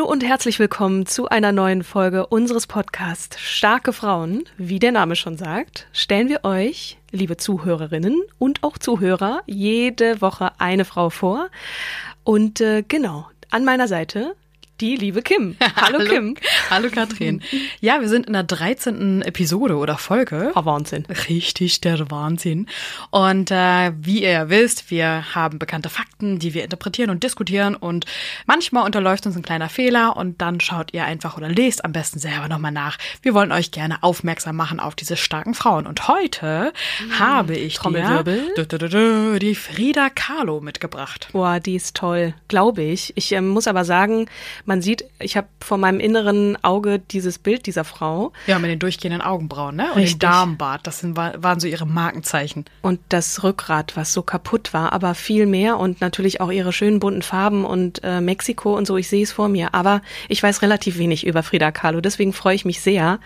Hallo und herzlich willkommen zu einer neuen Folge unseres Podcasts Starke Frauen. Wie der Name schon sagt, stellen wir euch, liebe Zuhörerinnen und auch Zuhörer, jede Woche eine Frau vor. Und äh, genau, an meiner Seite die liebe Kim. Hallo, Hallo Kim. Hallo Katrin. Ja, wir sind in der 13. Episode oder Folge. Oh, Wahnsinn. Richtig, der Wahnsinn. Und äh, wie ihr ja wisst, wir haben bekannte Fakten, die wir interpretieren und diskutieren und manchmal unterläuft uns ein kleiner Fehler und dann schaut ihr einfach oder lest am besten selber nochmal nach. Wir wollen euch gerne aufmerksam machen auf diese starken Frauen. Und heute habe ich Trommelwirbel. dir die Frida Kahlo mitgebracht. Boah, die ist toll, glaube ich. Ich ähm, muss aber sagen, man sieht, ich habe vor meinem inneren Auge dieses Bild dieser Frau Ja, mit den durchgehenden Augenbrauen, ne? Und Richtig. den Darmbart, das sind, war- waren so ihre Markenzeichen. und das Rückgrat, was so kaputt war, aber viel mehr und natürlich auch ihre schönen bunten Farben und äh, Mexiko und so, ich sehe es vor mir. Aber ich weiß relativ wenig über Frida Kahlo, deswegen freue ich mich sehr,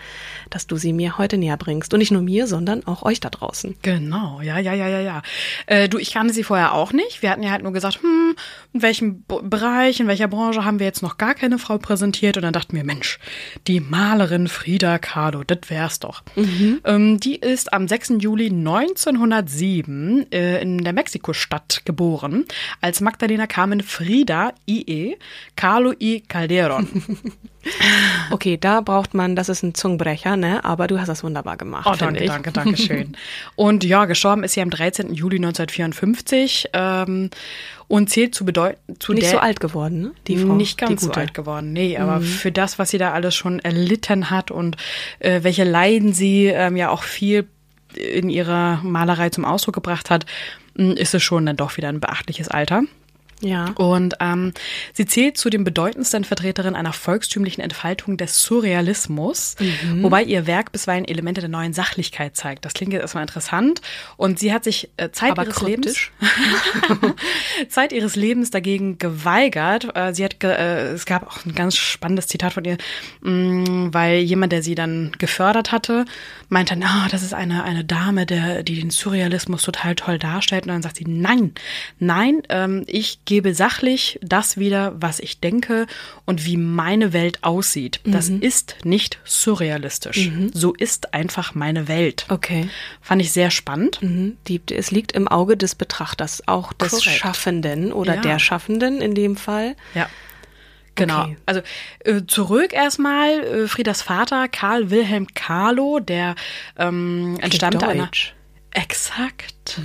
dass du sie mir heute näher bringst. Und nicht nur mir, sondern auch euch da draußen. Genau, ja, ja, ja, ja, ja. Äh, du, ich kannte sie vorher auch nicht. Wir hatten ja halt nur gesagt, hm, in welchem Bereich, in welcher Branche haben wir jetzt noch gar keine Frau präsentiert? Und dann dachten wir, Mensch, die Malerin Frida Kahlo, das wär's doch. Ähm, die ist am 6. Juli 1907 äh, in der Mexiko-Stadt geboren, als Magdalena Carmen Frida I.E. Kahlo y Calderon. Okay, da braucht man, das ist ein Zungenbrecher, ne? Aber du hast das wunderbar gemacht. Oh, danke, ich. danke, danke schön. Und ja, gestorben ist sie am 13. Juli 1954 ähm, und zählt zu bedeuten zu Nicht so alt geworden, ne? Die Frau. nicht ganz so. Mhm. alt geworden. Nee, aber für das, was sie da alles schon erlitten hat und äh, welche Leiden sie ähm, ja auch viel in ihrer Malerei zum Ausdruck gebracht hat, ist es schon dann doch wieder ein beachtliches Alter. Ja. Und ähm, sie zählt zu den bedeutendsten Vertreterinnen einer volkstümlichen Entfaltung des Surrealismus, Mhm. wobei ihr Werk bisweilen Elemente der neuen Sachlichkeit zeigt. Das klingt jetzt erstmal interessant. Und sie hat sich äh, Zeit Aber ihres kryptisch. Lebens Zeit ihres Lebens dagegen geweigert. Äh, sie hat, ge äh, es gab auch ein ganz spannendes Zitat von ihr, mh, weil jemand, der sie dann gefördert hatte, meinte, na, das ist eine eine Dame, der die den Surrealismus total toll darstellt. Und dann sagt sie, nein, nein, ähm, ich gebe sachlich das wieder, was ich denke und wie meine Welt aussieht. Das Mhm. ist nicht surrealistisch. So ist einfach meine Welt. Okay. Fand ich sehr spannend. Mhm. Die, es liegt im Auge des Betrachters, auch des Korrekt. Schaffenden oder Ja. der Schaffenden in dem Fall. Ja. Genau. Okay. Also äh, zurück erstmal äh, Friedas Vater Karl Wilhelm Kahlo, der ähm, entstammte einer exakt.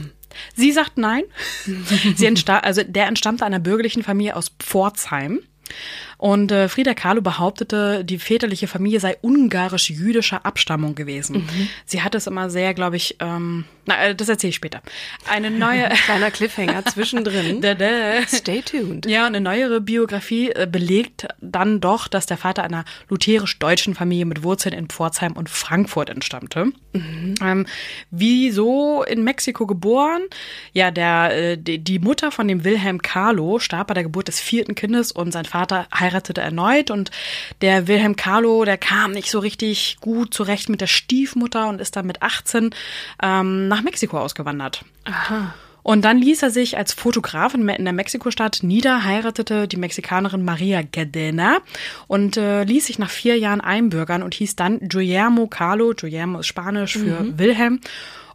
Sie sagt nein. Sie entsta also der entstammte einer bürgerlichen Familie aus Pforzheim. Und äh, Frida Kahlo behauptete, die väterliche Familie sei ungarisch-jüdischer Abstammung gewesen. Sie hat es immer sehr, glaube ich, ähm, na, äh, das erzähle ich später. Eine neue Kleiner Cliffhanger zwischendrin. Da, da. Stay tuned. Ja, eine neuere Biografie äh, belegt dann doch, dass der Vater einer lutherisch-deutschen Familie mit Wurzeln in Pforzheim und Frankfurt entstammte. Ähm, wieso in Mexiko geboren? Ja, der, äh, die, die Mutter von dem Wilhelm Carlo starb bei der Geburt des vierten Kindes und sein Vater heiratete erneut und der Wilhelm Carlo, der kam nicht so richtig gut zurecht mit der Stiefmutter und ist dann mit 18 ähm, nach Mexiko ausgewandert. Aha. Und dann ließ er sich als Fotograf in der Mexiko-Stadt nieder, heiratete die Mexikanerin Maria Gadena und äh, ließ sich nach vier Jahren einbürgern und hieß dann Guillermo Carlo. Guillermo ist Spanisch für Wilhelm.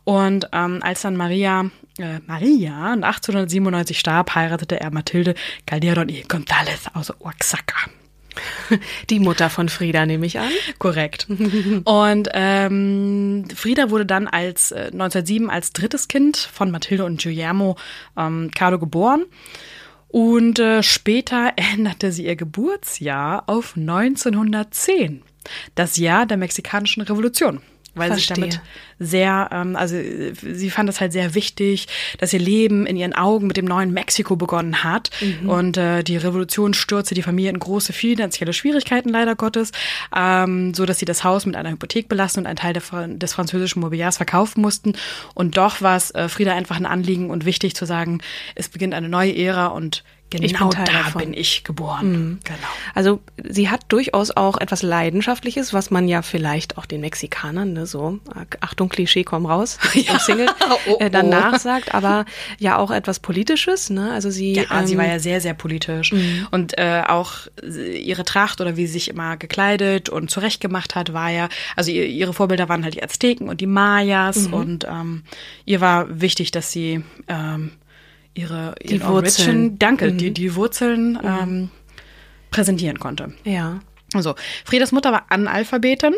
Und ähm, als dann Maria, äh, Maria 1897 starb, heiratete er Mathilde Calderon y González aus Oaxaca. Die Mutter von Frieda, nehme ich an. Korrekt. Und ähm, Frieda wurde dann als äh, 1907 als drittes Kind von Mathilde und Guillermo ähm, Carlo geboren. Und äh, später änderte sie ihr Geburtsjahr auf 1910, das Jahr der mexikanischen Revolution weil Verstehe. sie damit sehr, ähm, also sie fand es halt sehr wichtig, dass ihr Leben in ihren Augen mit dem neuen Mexiko begonnen hat. Und äh, die Revolution stürzte die Familie in große finanzielle Schwierigkeiten leider Gottes, ähm, so dass sie das Haus mit einer Hypothek belassen und einen Teil des französischen Mobiliars verkaufen mussten. Und doch war es äh, Frieda einfach ein Anliegen und wichtig zu sagen, es beginnt eine neue Ära und genau Teil da davon. bin ich geboren. Genau. Also sie hat durchaus auch etwas Leidenschaftliches, was man ja vielleicht auch den Mexikanern, ne, so, Achtung, Klischee, komm raus, ja. Single, Oh, äh, dann oh. nachsagt, aber ja auch etwas Politisches, ne? Also sie, Ja, sie ähm, war ja sehr, sehr politisch. Und äh, auch ihre Tracht oder wie sie sich immer gekleidet und zurechtgemacht hat, war ja, also ihr, ihre Vorbilder waren halt die Azteken und die Mayas und ähm, ihr war wichtig, dass sie ähm, ihre Die ihren Wurzeln. Origin, danke, die, die Wurzeln ähm, präsentieren konnte. ja. Also, Friedas Mutter war Analphabetin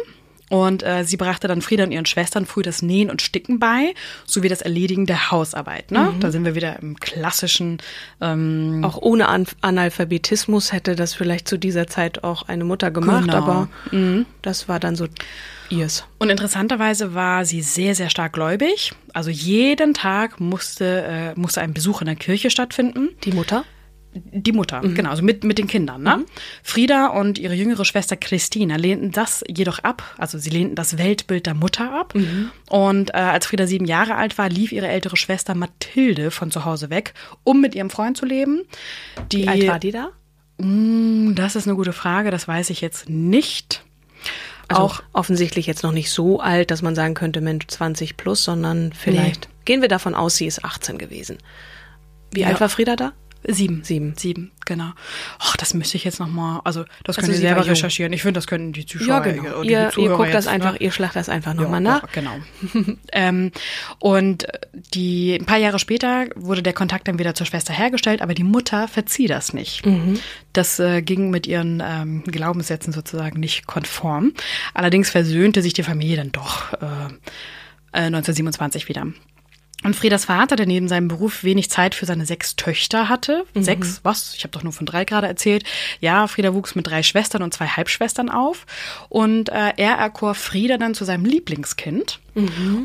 und äh, sie brachte dann Frieda und ihren Schwestern früh das Nähen und Sticken bei, sowie das Erledigen der Hausarbeit. Ne? Da sind wir wieder im klassischen ähm, Auch ohne An Analphabetismus hätte das vielleicht zu dieser Zeit auch eine Mutter gemacht, Genau. aber das war dann so ihrs. Und interessanterweise war sie sehr, sehr stark gläubig. Also jeden Tag musste, äh, musste ein Besuch in der Kirche stattfinden. Die Mutter? Die Mutter, genau, also mit, mit den Kindern. Ne? Frieda und ihre jüngere Schwester Christina lehnten das jedoch ab. Also sie lehnten das Weltbild der Mutter ab. Und äh, als Frieda sieben Jahre alt war, lief ihre ältere Schwester Mathilde von zu Hause weg, um mit ihrem Freund zu leben. Die, Wie alt war die da? Mm, Das ist eine gute Frage, das weiß ich jetzt nicht. Also Auch offensichtlich jetzt noch nicht so alt, dass man sagen könnte, Mensch, 20 plus, sondern vielleicht gehen wir davon aus, sie ist 18 gewesen. Wie Ja. alt war Frieda da? Sieben. Sieben. Sieben, genau. Ach, das müsste ich jetzt nochmal, also das Also können Sie selber recherchieren. Ich finde, das können die Zuschauer Ja, genau. oder die Ihr, ihr Zuhörer guckt das jetzt, einfach, ne? ihr schlagt das einfach Ja, nochmal nach. ja, Genau. ähm, und die ein paar Jahre später wurde der Kontakt dann wieder zur Schwester hergestellt, aber die Mutter verzieh das nicht. Mhm. Das äh, ging mit ihren ähm, Glaubenssätzen sozusagen nicht konform. Allerdings versöhnte sich die Familie dann doch äh, äh, 1927 wieder. Und Friedas Vater, der neben seinem Beruf wenig Zeit für seine sechs Töchter hatte. Sechs, was? Ich habe doch nur von drei gerade erzählt. Ja, Frieda wuchs mit drei Schwestern und zwei Halbschwestern auf. Und äh, er erkor Frieda dann zu seinem Lieblingskind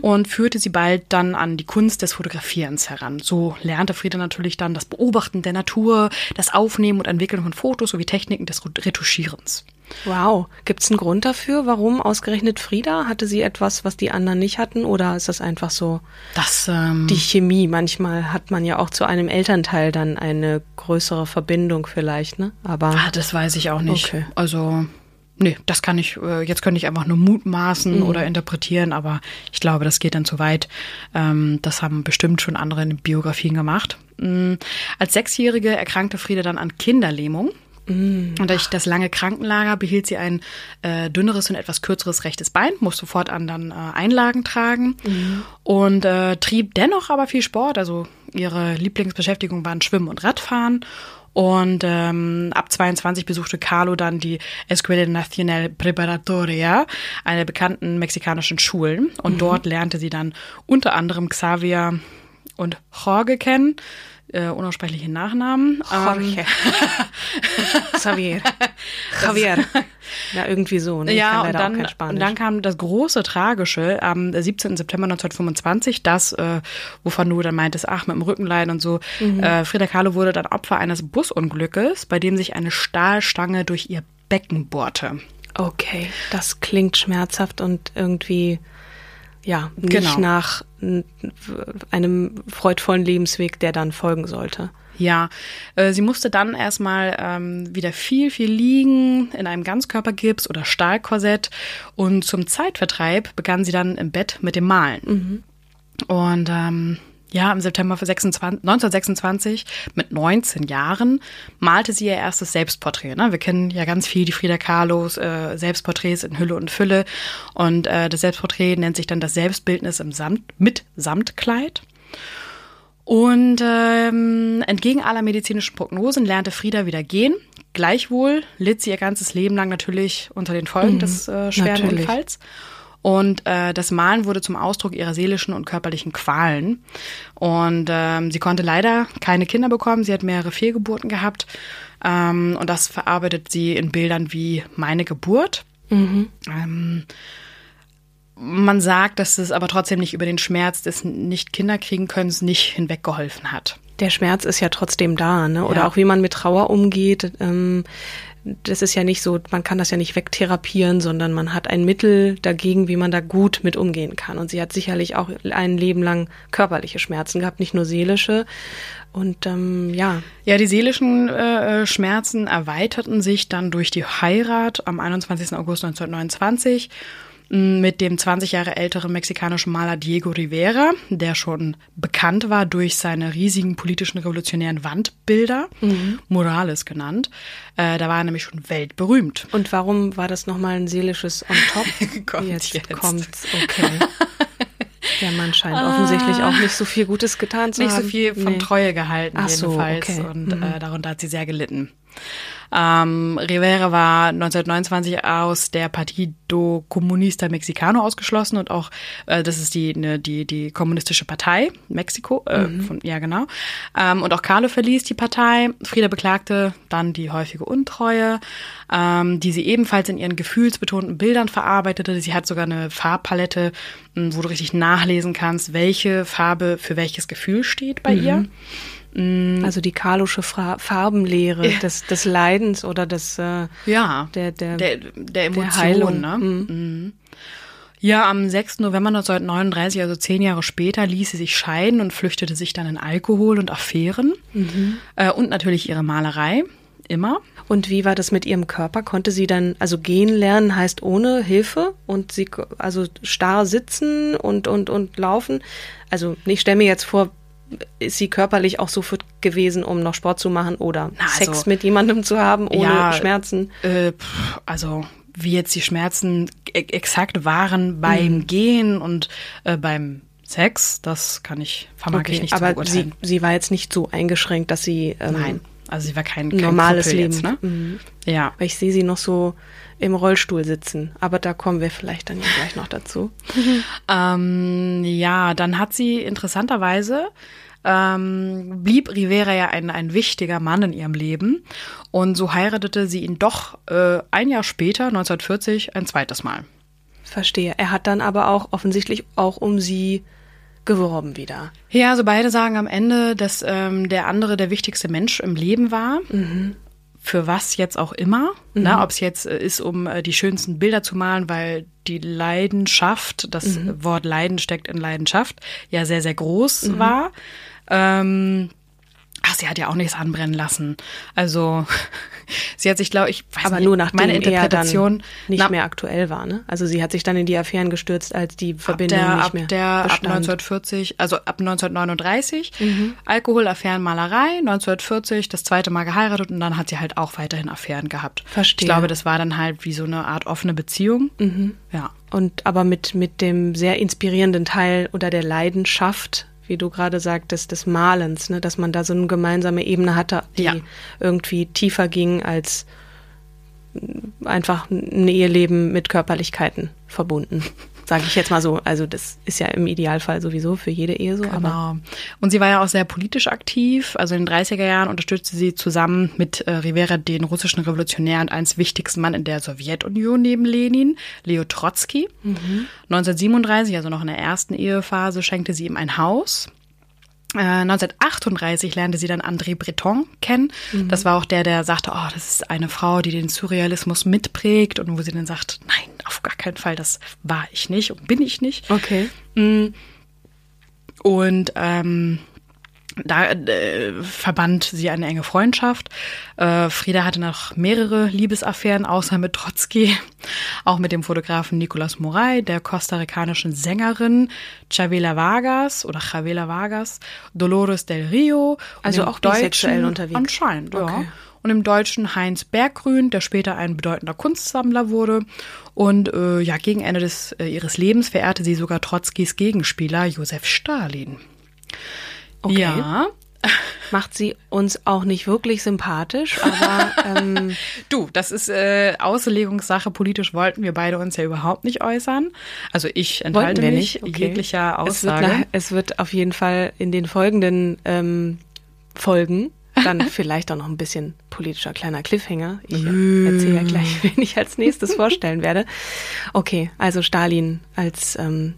und führte sie bald dann an die Kunst des Fotografierens heran. So lernte Frieda natürlich dann das Beobachten der Natur, das Aufnehmen und Entwickeln von Fotos sowie Techniken des Retuschierens. Wow. Gibt es einen Grund dafür, warum ausgerechnet Frieda? Hatte sie etwas, was die anderen nicht hatten? Oder ist das einfach so Das ähm, die Chemie? Manchmal hat man ja auch zu einem Elternteil dann eine größere Verbindung vielleicht, ne? Aber Ah, das weiß ich auch nicht. Okay. Also, nee, das kann ich, äh, jetzt könnte ich einfach nur mutmaßen Mhm. oder interpretieren, aber ich glaube, das geht dann zu weit. Ähm, das haben bestimmt schon andere in Biografien gemacht. Mm, Als Sechsjährige erkrankte Frieda dann an Kinderlähmung. Mhm. Und durch das lange Krankenlager behielt sie ein äh, dünneres und etwas kürzeres rechtes Bein, musste fortan dann äh, Einlagen tragen Mhm. und äh, trieb dennoch aber viel Sport. Also ihre Lieblingsbeschäftigung waren Schwimmen und Radfahren. Und ähm, ab 22 besuchte Carlo dann die Escuela Nacional Preparatoria, eine der bekannten mexikanischen Schulen. Und dort lernte sie dann unter anderem Xavier und Jorge kennen, äh, unaussprechliche Nachnamen. Ähm, Jorge. Xavier. Javier. Ja, irgendwie so. Ne? Ja, und dann, und dann kam das große Tragische am 17. September 1925, das, äh, wovon du dann meintest, ach, mit dem Rückenleiden und so. Mhm. Äh, Frida Kahlo wurde dann Opfer eines Busunglückes, bei dem sich eine Stahlstange durch ihr Becken bohrte. Okay, das klingt schmerzhaft und irgendwie, ja, nicht Genau. nach einem freudvollen Lebensweg, der dann folgen sollte. Ja, äh, sie musste dann erstmal ähm, wieder viel, viel liegen in einem Ganzkörpergips oder Stahlkorsett und zum Zeitvertreib begann sie dann im Bett mit dem Malen. Und ähm, ja, im September 26, 1926 mit 19 Jahren malte sie ihr erstes Selbstporträt. Ne? Wir kennen ja ganz viel die Frida Kahlos äh, Selbstporträts in Hülle und Fülle. Und äh, das Selbstporträt nennt sich dann das Selbstbildnis im Samt, mit Samtkleid. Und ähm, entgegen aller medizinischen Prognosen lernte Frieda wieder gehen. Gleichwohl litt sie ihr ganzes Leben lang natürlich unter den Folgen mhm, des äh, schweren natürlich. Unfalls. Und äh, das Malen wurde zum Ausdruck ihrer seelischen und körperlichen Qualen. Und ähm, sie konnte leider keine Kinder bekommen. Sie hat mehrere Fehlgeburten gehabt. Ähm, und das verarbeitet sie in Bildern wie Meine Geburt. Mhm. Ähm, man sagt, dass es aber trotzdem nicht über den Schmerz des nicht Kinderkriegen können nicht hinweggeholfen hat. Der Schmerz ist ja trotzdem da, ne? Oder ja. auch wie man mit Trauer umgeht. Ähm, das ist ja nicht so, man kann das ja nicht wegtherapieren, sondern man hat ein Mittel dagegen, wie man da gut mit umgehen kann. Und sie hat sicherlich auch ein Leben lang körperliche Schmerzen gehabt, nicht nur seelische. Und ähm, ja. Ja, die seelischen äh, Schmerzen erweiterten sich dann durch die Heirat am 21. August 1929 mit dem 20 Jahre älteren mexikanischen Maler Diego Rivera, der schon bekannt war durch seine riesigen politischen revolutionären Wandbilder, mhm. Morales genannt. Äh, da war er nämlich schon weltberühmt. Und warum war das nochmal ein seelisches On top? Kommt jetzt, jetzt kommt's, okay. Der Mann scheint ah. offensichtlich auch nicht so viel Gutes getan zu nicht haben. Nicht so viel von nee. Treue gehalten, Ach jedenfalls. So, okay. Und mhm. äh, darunter hat sie sehr gelitten. Ähm, Rivera war 1929 aus der Partido Comunista Mexicano ausgeschlossen und auch, äh, das ist die, ne, die, die kommunistische Partei Mexiko, äh, mhm. von, ja genau. Ähm, und auch Carlo verließ die Partei. Frieda beklagte dann die häufige Untreue, ähm, die sie ebenfalls in ihren gefühlsbetonten Bildern verarbeitete. Sie hat sogar eine Farbpalette, wo du richtig nachlesen kannst, welche Farbe für welches Gefühl steht bei mhm. ihr. Mm. Also die Karlusche Farbenlehre ja. des, des Leidens oder des äh, ja, der, der, der, der Emotion. Ne? Mhm. Mhm. Ja, am 6. November 1939, also zehn Jahre später, ließ sie sich scheiden und flüchtete sich dann in Alkohol und Affären mhm. äh, und natürlich ihre Malerei. Immer. Und wie war das mit ihrem Körper? Konnte sie dann, also gehen lernen heißt ohne Hilfe und sie, also starr sitzen und, und, und laufen? Also ich stelle mir jetzt vor, ist sie körperlich auch so fit gewesen, um noch Sport zu machen oder Na, also, Sex mit jemandem zu haben ohne ja, Schmerzen? Äh, also wie jetzt die Schmerzen e exakt waren beim mhm. Gehen und äh, beim Sex, das kann ich, vermag okay, ich nicht aber beurteilen. Sie, sie war jetzt nicht so eingeschränkt, dass sie ähm, Nein, also sie war kein, kein normales Kuppel Leben. Jetzt, ne? Mhm. Ja. Weil ich sehe sie noch so im Rollstuhl sitzen. Aber da kommen wir vielleicht dann ja gleich noch dazu. ähm, ja, dann hat sie interessanterweise ähm, blieb Rivera ja ein, ein wichtiger Mann in ihrem Leben. Und so heiratete sie ihn doch äh, ein Jahr später, 1940, ein zweites Mal. Verstehe. Er hat dann aber auch offensichtlich auch um sie geworben wieder. Ja, also beide sagen am Ende, dass ähm, der andere der wichtigste Mensch im Leben war. Mhm für was jetzt auch immer. Ne? Mhm. Ne, Ob es jetzt äh, ist, um äh, die schönsten Bilder zu malen, weil die Leidenschaft, das mhm. Wort Leiden steckt in Leidenschaft, ja sehr, sehr groß mhm. war. Ähm, Ach, sie hat ja auch nichts anbrennen lassen. Also sie hat sich, glaube ich, weiß aber nicht, nur nachdem meine Interpretation nicht na, mehr aktuell war. Ne? Also sie hat sich dann in die Affären gestürzt, als die Verbindung der, nicht mehr ab der bestand. ab 1940, also ab 1939 mhm. Alkohol, Affären, Malerei. 1940 das zweite Mal geheiratet und dann hat sie halt auch weiterhin Affären gehabt. Verstehe. Ich glaube, das war dann halt wie so eine Art offene Beziehung. Mhm. Ja. Und aber mit mit dem sehr inspirierenden Teil oder der Leidenschaft wie du gerade sagtest, des Malens, ne? dass man da so eine gemeinsame Ebene hatte, die ja. irgendwie tiefer ging als einfach ein Eheleben mit Körperlichkeiten verbunden. Sage ich jetzt mal so. Also das ist ja im Idealfall sowieso für jede Ehe so. Genau. Und sie war ja auch sehr politisch aktiv. Also in den 30er Jahren unterstützte sie zusammen mit äh, Rivera den russischen Revolutionär und eines wichtigsten Mann in der Sowjetunion neben Lenin, Leo Trotsky. Mhm. 1937, also noch in der ersten Ehephase, schenkte sie ihm ein Haus. 1938 äh, lernte sie dann André Breton kennen. Mhm. Das war auch der, der sagte, oh, das ist eine Frau, die den Surrealismus mitprägt und wo sie dann sagt, nein, auf gar keinen Fall, das war ich nicht und bin ich nicht. Okay. Mm. Und ähm, da äh, verband sie eine enge Freundschaft. Äh, Frieda hatte noch mehrere Liebesaffären, außer mit Trotzki, auch mit dem Fotografen Nicolas Moray, der kostarikanischen Sängerin Chavela Vargas oder Chavela Vargas, Dolores del Rio. Also und auch bisexuell unterwegs. Anscheinend, ja. Okay. Und im Deutschen Heinz Berggrün, der später ein bedeutender Kunstsammler wurde. Und äh, ja, gegen Ende des, äh, ihres Lebens verehrte sie sogar Trotzkis Gegenspieler Josef Stalin. Okay. Ja. Macht sie uns auch nicht wirklich sympathisch, aber ähm, Du, das ist äh, Auslegungssache. Politisch wollten wir beide uns ja überhaupt nicht äußern. Also ich enthalte mich nicht. Okay. jeglicher Es wird, Aussage. nach, es wird auf jeden Fall in den folgenden ähm, Folgen dann vielleicht auch noch ein bisschen politischer kleiner Cliffhanger. Ich äh, erzähle ja gleich, wen ich als nächstes vorstellen werde. Okay, also Stalin als ähm,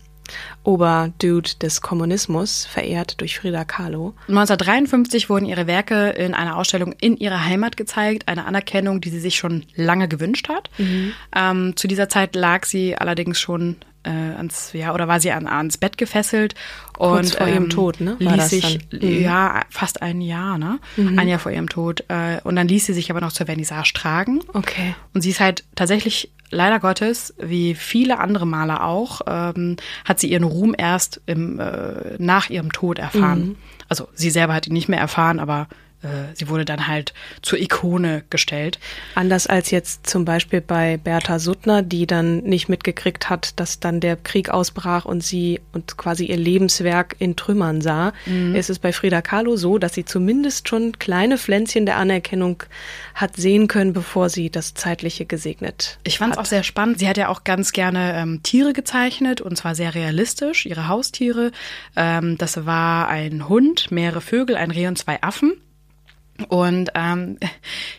Oberdude des Kommunismus, verehrt durch Frida Kahlo. 1953 wurden ihre Werke in einer Ausstellung in ihrer Heimat gezeigt, eine Anerkennung, die sie sich schon lange gewünscht hat. Mhm. Ähm, zu dieser Zeit lag sie allerdings schon äh, ans, ja, oder war sie an, ans Bett gefesselt Kurz und vor ihrem ähm, Tod, ne? War Ließ das sich, dann? Mhm. ja, fast ein Jahr, ne? Ein Jahr vor ihrem Tod. Äh, und dann ließ sie sich aber noch zur Vernissage tragen. Okay. Und sie ist halt tatsächlich, leider Gottes, wie viele andere Maler auch, ähm, hat sie ihren Ruhm erst im, äh, nach ihrem Tod erfahren. Also sie selber hat ihn nicht mehr erfahren, aber äh, sie wurde dann halt zur Ikone gestellt. Anders als jetzt zum Beispiel bei Bertha Suttner, die dann nicht mitgekriegt hat, dass dann der Krieg ausbrach und sie und quasi ihr Lebenswerk in Trümmern sah, ist es bei Frida Kahlo so, dass sie zumindest schon kleine Pflänzchen der Anerkennung hat sehen können, bevor sie das Zeitliche gesegnet Ich fand es auch sehr spannend. Sie hat ja auch ganz gerne ähm, Tiere gezeichnet und zwar sehr realistisch, ihre Haustiere. Ähm, das war ein Hund, mehrere Vögel, ein Reh und zwei Affen. Und ähm,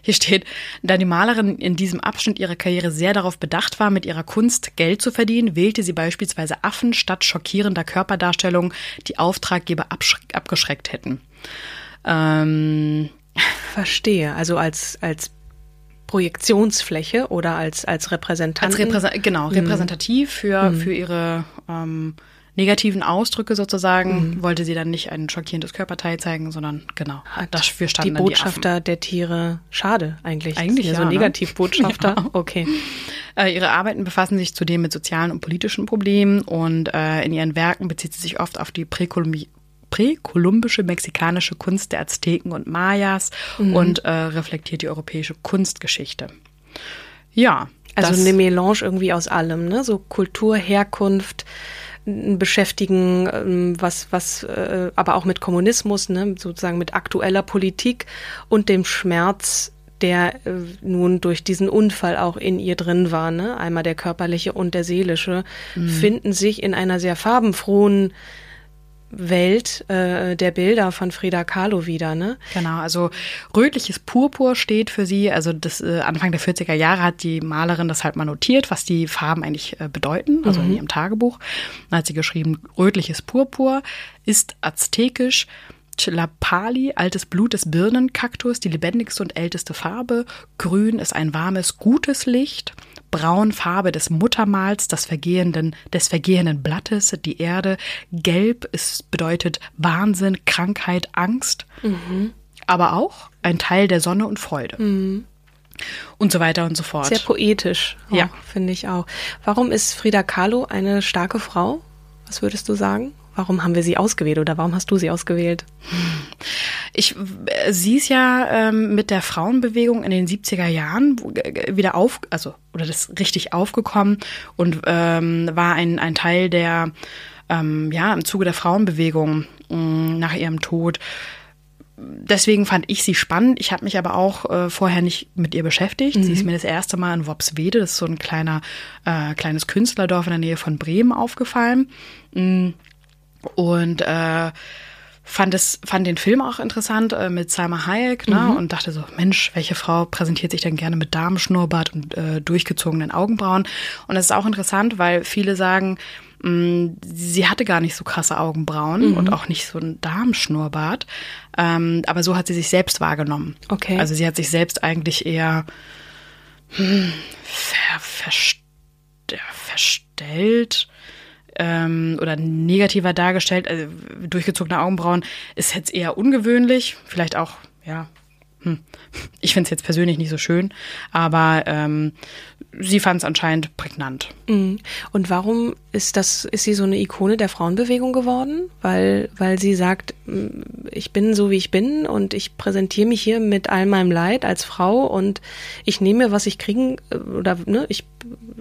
hier steht, da die Malerin in diesem Abschnitt ihrer Karriere sehr darauf bedacht war, mit ihrer Kunst Geld zu verdienen, wählte sie beispielsweise Affen statt schockierender Körperdarstellungen, die Auftraggeber abgeschreckt hätten. Ähm, Verstehe. Also als, als Projektionsfläche oder als, als Repräsentant. Als Repräsent genau, repräsentativ für, für ihre ähm, negativen Ausdrücke sozusagen, wollte sie dann nicht ein schockierendes Körperteil zeigen, sondern genau, dafür die standen die Botschafter der Tiere. Schade eigentlich. Eigentlich ja, so ne? Negativbotschafter. Okay. Affen. Äh, ihre Arbeiten befassen sich zudem mit sozialen und politischen Problemen und äh, in ihren Werken bezieht sie sich oft auf die Präkolumbi präkolumbische mexikanische Kunst der Azteken und Mayas und äh, reflektiert die europäische Kunstgeschichte. Ja, Also eine Melange irgendwie aus allem, ne? So Kultur, Herkunft, beschäftigen, ähm, was, was, äh, aber auch mit Kommunismus, ne? Sozusagen mit aktueller Politik und dem Schmerz, der äh, nun durch diesen Unfall auch in ihr drin war, ne? Einmal der körperliche und der seelische, finden sich in einer sehr farbenfrohen Welt äh, der Bilder von Frida Kahlo wieder, ne? Genau, also rötliches Purpur steht für sie. Also das äh, Anfang der 40er Jahre hat die Malerin das halt mal notiert, was die Farben eigentlich äh, bedeuten, also in ihrem Tagebuch. Dann hat sie geschrieben, rötliches Purpur ist aztekisch. Chilapali, altes Blut des Birnenkaktus, die lebendigste und älteste Farbe. Grün ist ein warmes, gutes Licht. Braun Farbe des Muttermals, des vergehenden, des vergehenden Blattes, die Erde. Gelb ist, bedeutet Wahnsinn, Krankheit, Angst. Aber auch ein Teil der Sonne und Freude. Und so weiter und so fort. Sehr poetisch, Ja. finde ich auch. Warum ist Frida Kahlo eine starke Frau? Was würdest du sagen? Warum haben wir sie ausgewählt oder warum hast du sie ausgewählt? Ich, äh, sie ist ja ähm, mit der Frauenbewegung in den 70er Jahren wieder auf, also, oder das richtig aufgekommen und ähm, war ein, ein Teil der, ähm, ja, im Zuge der Frauenbewegung mh, nach ihrem Tod. Deswegen fand ich sie spannend. Ich habe mich aber auch äh, vorher nicht mit ihr beschäftigt. Sie ist mir das erste Mal in Worpswede, das ist so ein kleiner, äh, kleines Künstlerdorf in der Nähe von Bremen, aufgefallen. Mm. Und äh, fand es fand den Film auch interessant äh, mit Salma Hayek ne? und dachte so Mensch welche Frau präsentiert sich denn gerne mit Damenschnurrbart und äh, durchgezogenen Augenbrauen? Und das ist auch interessant weil viele sagen mh, sie hatte gar nicht so krasse Augenbrauen und auch nicht so einen Damenschnurrbart. Ähm, aber so hat sie sich selbst wahrgenommen. Okay. also sie hat sich selbst eigentlich eher hm, ver, verst, ja, verstellt ähm, oder negativer dargestellt. Also durchgezogene Augenbrauen ist jetzt eher ungewöhnlich, vielleicht auch, ja, hm. ich finde es jetzt persönlich nicht so schön, aber ähm, sie fand es anscheinend prägnant. Mhm. Und warum ist das, ist sie so eine Ikone der Frauenbewegung geworden? Weil, weil sie sagt, ich bin so wie ich bin und ich präsentiere mich hier mit all meinem Leid als Frau und ich nehme, was ich kriegen, äh, oder ne, ich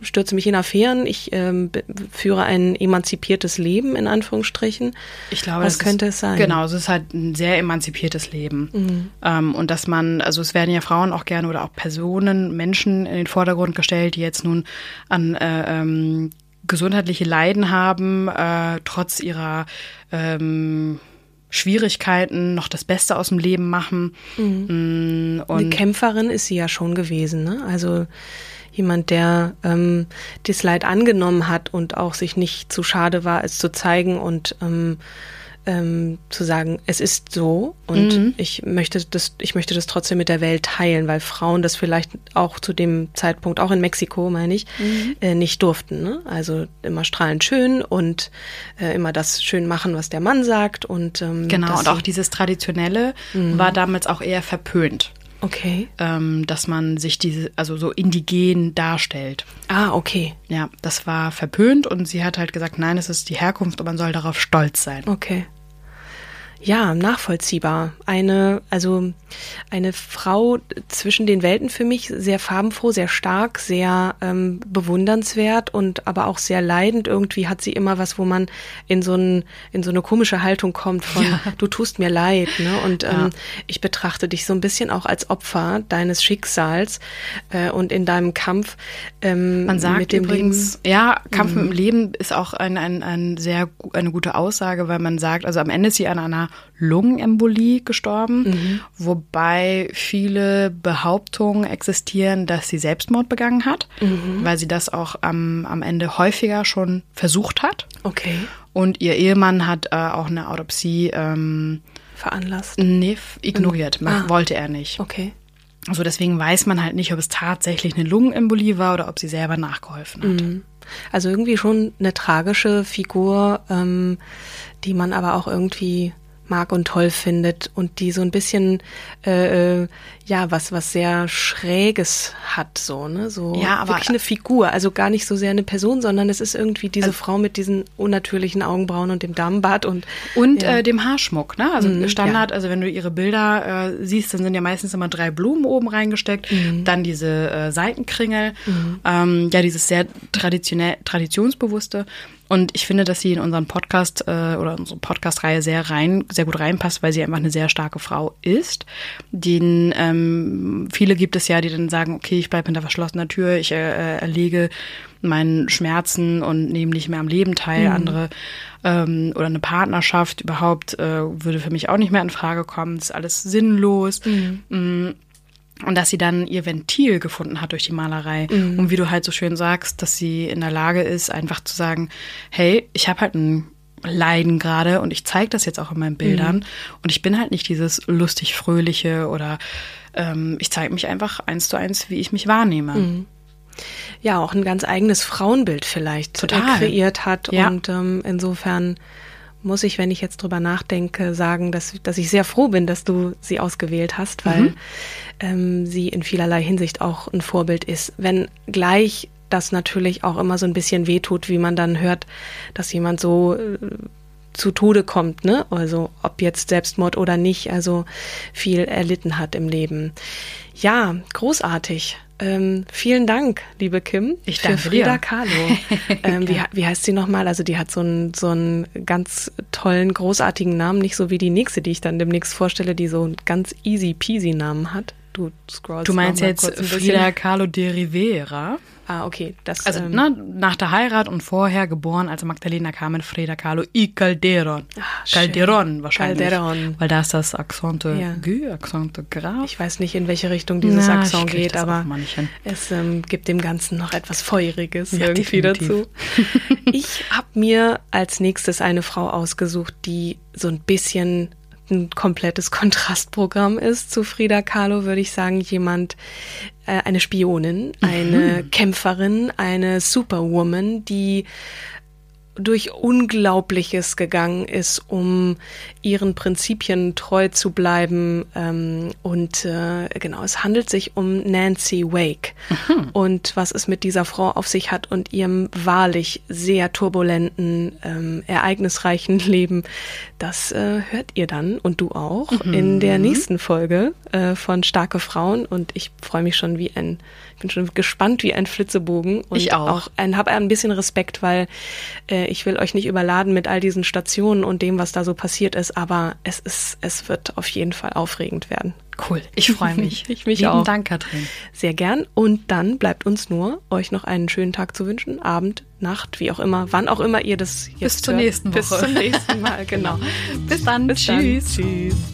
stürze mich in Affären, ich ähm, führe ein emanzipiertes Leben, in Anführungsstrichen. Ich glaube, was könnte ist, es sein? Genau, es ist halt ein sehr emanzipiertes Leben. Mhm. Ähm, und dass man, also es werden ja Frauen auch gerne oder auch Personen, Menschen in den Vordergrund gestellt, die jetzt nun an äh, ähm, gesundheitliche Leiden haben, äh, trotz ihrer ähm, Schwierigkeiten noch das Beste aus dem Leben machen. Mhm. Mm, und Eine Kämpferin ist sie ja schon gewesen, ne? Also jemand, der ähm, das Leid angenommen hat und auch sich nicht zu schade war, es zu zeigen und ähm, ähm, zu sagen, es ist so und mhm. ich möchte das, ich möchte das trotzdem mit der Welt teilen, weil Frauen das vielleicht auch zu dem Zeitpunkt, auch in Mexiko, meine ich, mhm. äh, nicht durften. Ne? Also immer strahlend schön und äh, immer das schön machen, was der Mann sagt und ähm, genau und auch dieses traditionelle mhm. war damals auch eher verpönt. Okay. Ähm, dass man sich diese, also so indigen darstellt. Ah, okay. Ja, das war verpönt und sie hat halt gesagt, nein, es ist die Herkunft und man soll darauf stolz sein. Okay. Ja, nachvollziehbar. Eine, also eine Frau zwischen den Welten für mich, sehr farbenfroh, sehr stark, sehr ähm, bewundernswert und aber auch sehr leidend. Irgendwie hat sie immer was, wo man in so, ein, in so eine komische Haltung kommt von ja. du tust mir leid. Ne? Und ähm, ja. ich betrachte dich so ein bisschen auch als Opfer deines Schicksals äh, und in deinem Kampf. Ähm, man sagt mit dem übrigens, Leben. ja, Kampf mhm. mit dem Leben ist auch ein, ein, ein sehr eine gute Aussage, weil man sagt, also am Ende ist sie an einer Lungenembolie gestorben, mhm. wobei viele Behauptungen existieren, dass sie Selbstmord begangen hat, mhm. weil sie das auch am, am Ende häufiger schon versucht hat. Okay. Und ihr Ehemann hat äh, auch eine Autopsie ähm, veranlasst. Nee, ignoriert. Mhm. Ah. Wollte er nicht. Okay. Also deswegen weiß man halt nicht, ob es tatsächlich eine Lungenembolie war oder ob sie selber nachgeholfen hat. Mhm. Also irgendwie schon eine tragische Figur, ähm, die man aber auch irgendwie mag und toll findet und die so ein bisschen äh, äh, ja was was sehr schräges hat so ne so ja, aber, wirklich eine Figur also gar nicht so sehr eine Person sondern es ist irgendwie diese also, Frau mit diesen unnatürlichen Augenbrauen und dem Damenbart und und ja. äh, dem Haarschmuck ne also mhm, Standard ja. also wenn du ihre Bilder äh, siehst dann sind ja meistens immer drei Blumen oben reingesteckt mhm. dann diese äh, Seitenkringel mhm. ähm, ja dieses sehr traditionell traditionsbewusste und ich finde, dass sie in unseren Podcast äh, oder unsere Podcast-Reihe sehr rein, sehr gut reinpasst, weil sie einfach eine sehr starke Frau ist. Den ähm, viele gibt es ja, die dann sagen, okay, ich bleibe hinter verschlossener Tür, ich äh, erlege meinen Schmerzen und nehme nicht mehr am Leben teil. Mhm. Andere ähm, oder eine Partnerschaft überhaupt äh, würde für mich auch nicht mehr in Frage kommen. Das ist alles sinnlos. Mhm. Und dass sie dann ihr Ventil gefunden hat durch die Malerei. Mhm. Und wie du halt so schön sagst, dass sie in der Lage ist, einfach zu sagen, hey, ich habe halt ein Leiden gerade und ich zeige das jetzt auch in meinen Bildern. Mhm. Und ich bin halt nicht dieses lustig fröhliche oder ähm, ich zeige mich einfach eins zu eins, wie ich mich wahrnehme. Mhm. Ja, auch ein ganz eigenes Frauenbild vielleicht Total. kreiert hat. Ja. Und ähm, insofern muss ich, wenn ich jetzt drüber nachdenke, sagen, dass, dass ich sehr froh bin, dass du sie ausgewählt hast, weil mhm. ähm, sie in vielerlei Hinsicht auch ein Vorbild ist. Wenn gleich das natürlich auch immer so ein bisschen wehtut, wie man dann hört, dass jemand so äh, zu Tode kommt, ne? Also ob jetzt Selbstmord oder nicht, also viel erlitten hat im Leben. Ja, großartig. Ähm, vielen Dank, liebe Kim, ich danke für Frida dir. Kahlo. ähm, wie, wie heißt sie nochmal? Also die hat so einen, so einen ganz tollen, großartigen Namen, nicht so wie die nächste, die ich dann demnächst vorstelle, die so einen ganz easy peasy Namen hat. Du scrollst Du meinst jetzt Frida Kahlo de Rivera? Ah, okay. Das, also ähm, na, nach der Heirat und vorher geboren als Magdalena Carmen Freda Kahlo y Calderon. Ach, Calderon wahrscheinlich. Calderon. Weil da ist das Accente ja. Gü, Accente Graf. Ich weiß nicht, in welche Richtung dieses na, Akzent geht, aber es ähm, gibt dem Ganzen noch etwas Feuriges ja, irgendwie definitiv. dazu. ich habe mir als nächstes eine Frau ausgesucht, die so ein bisschen ein komplettes Kontrastprogramm ist zu Frida Kahlo, würde ich sagen, jemand, äh, eine Spionin, eine mhm. Kämpferin, eine Superwoman, die durch Unglaubliches gegangen ist, um ihren Prinzipien treu zu bleiben. Ähm, und äh, genau, es handelt sich um Nancy Wake mhm. und was es mit dieser Frau auf sich hat und ihrem wahrlich sehr turbulenten, ähm, ereignisreichen Leben. Das äh, hört ihr dann und du auch mhm. in der nächsten Folge äh, von Starke Frauen. Und ich freue mich schon wie ein bin schon gespannt wie ein Flitzebogen und ich auch, auch habe ein bisschen Respekt, weil äh, ich will euch nicht überladen mit all diesen Stationen und dem, was da so passiert ist, aber es ist, es wird auf jeden Fall aufregend werden. Cool, ich freue mich. ich mich Lieben auch. Dank, Katrin. Sehr gern. Und dann bleibt uns nur, euch noch einen schönen Tag zu wünschen, Abend, Nacht, wie auch immer, wann auch immer ihr das jetzt Bis zur hört. nächsten Woche. Bis zum nächsten Mal, genau. Bis dann. Bis Tschüss. Dann. Tschüss.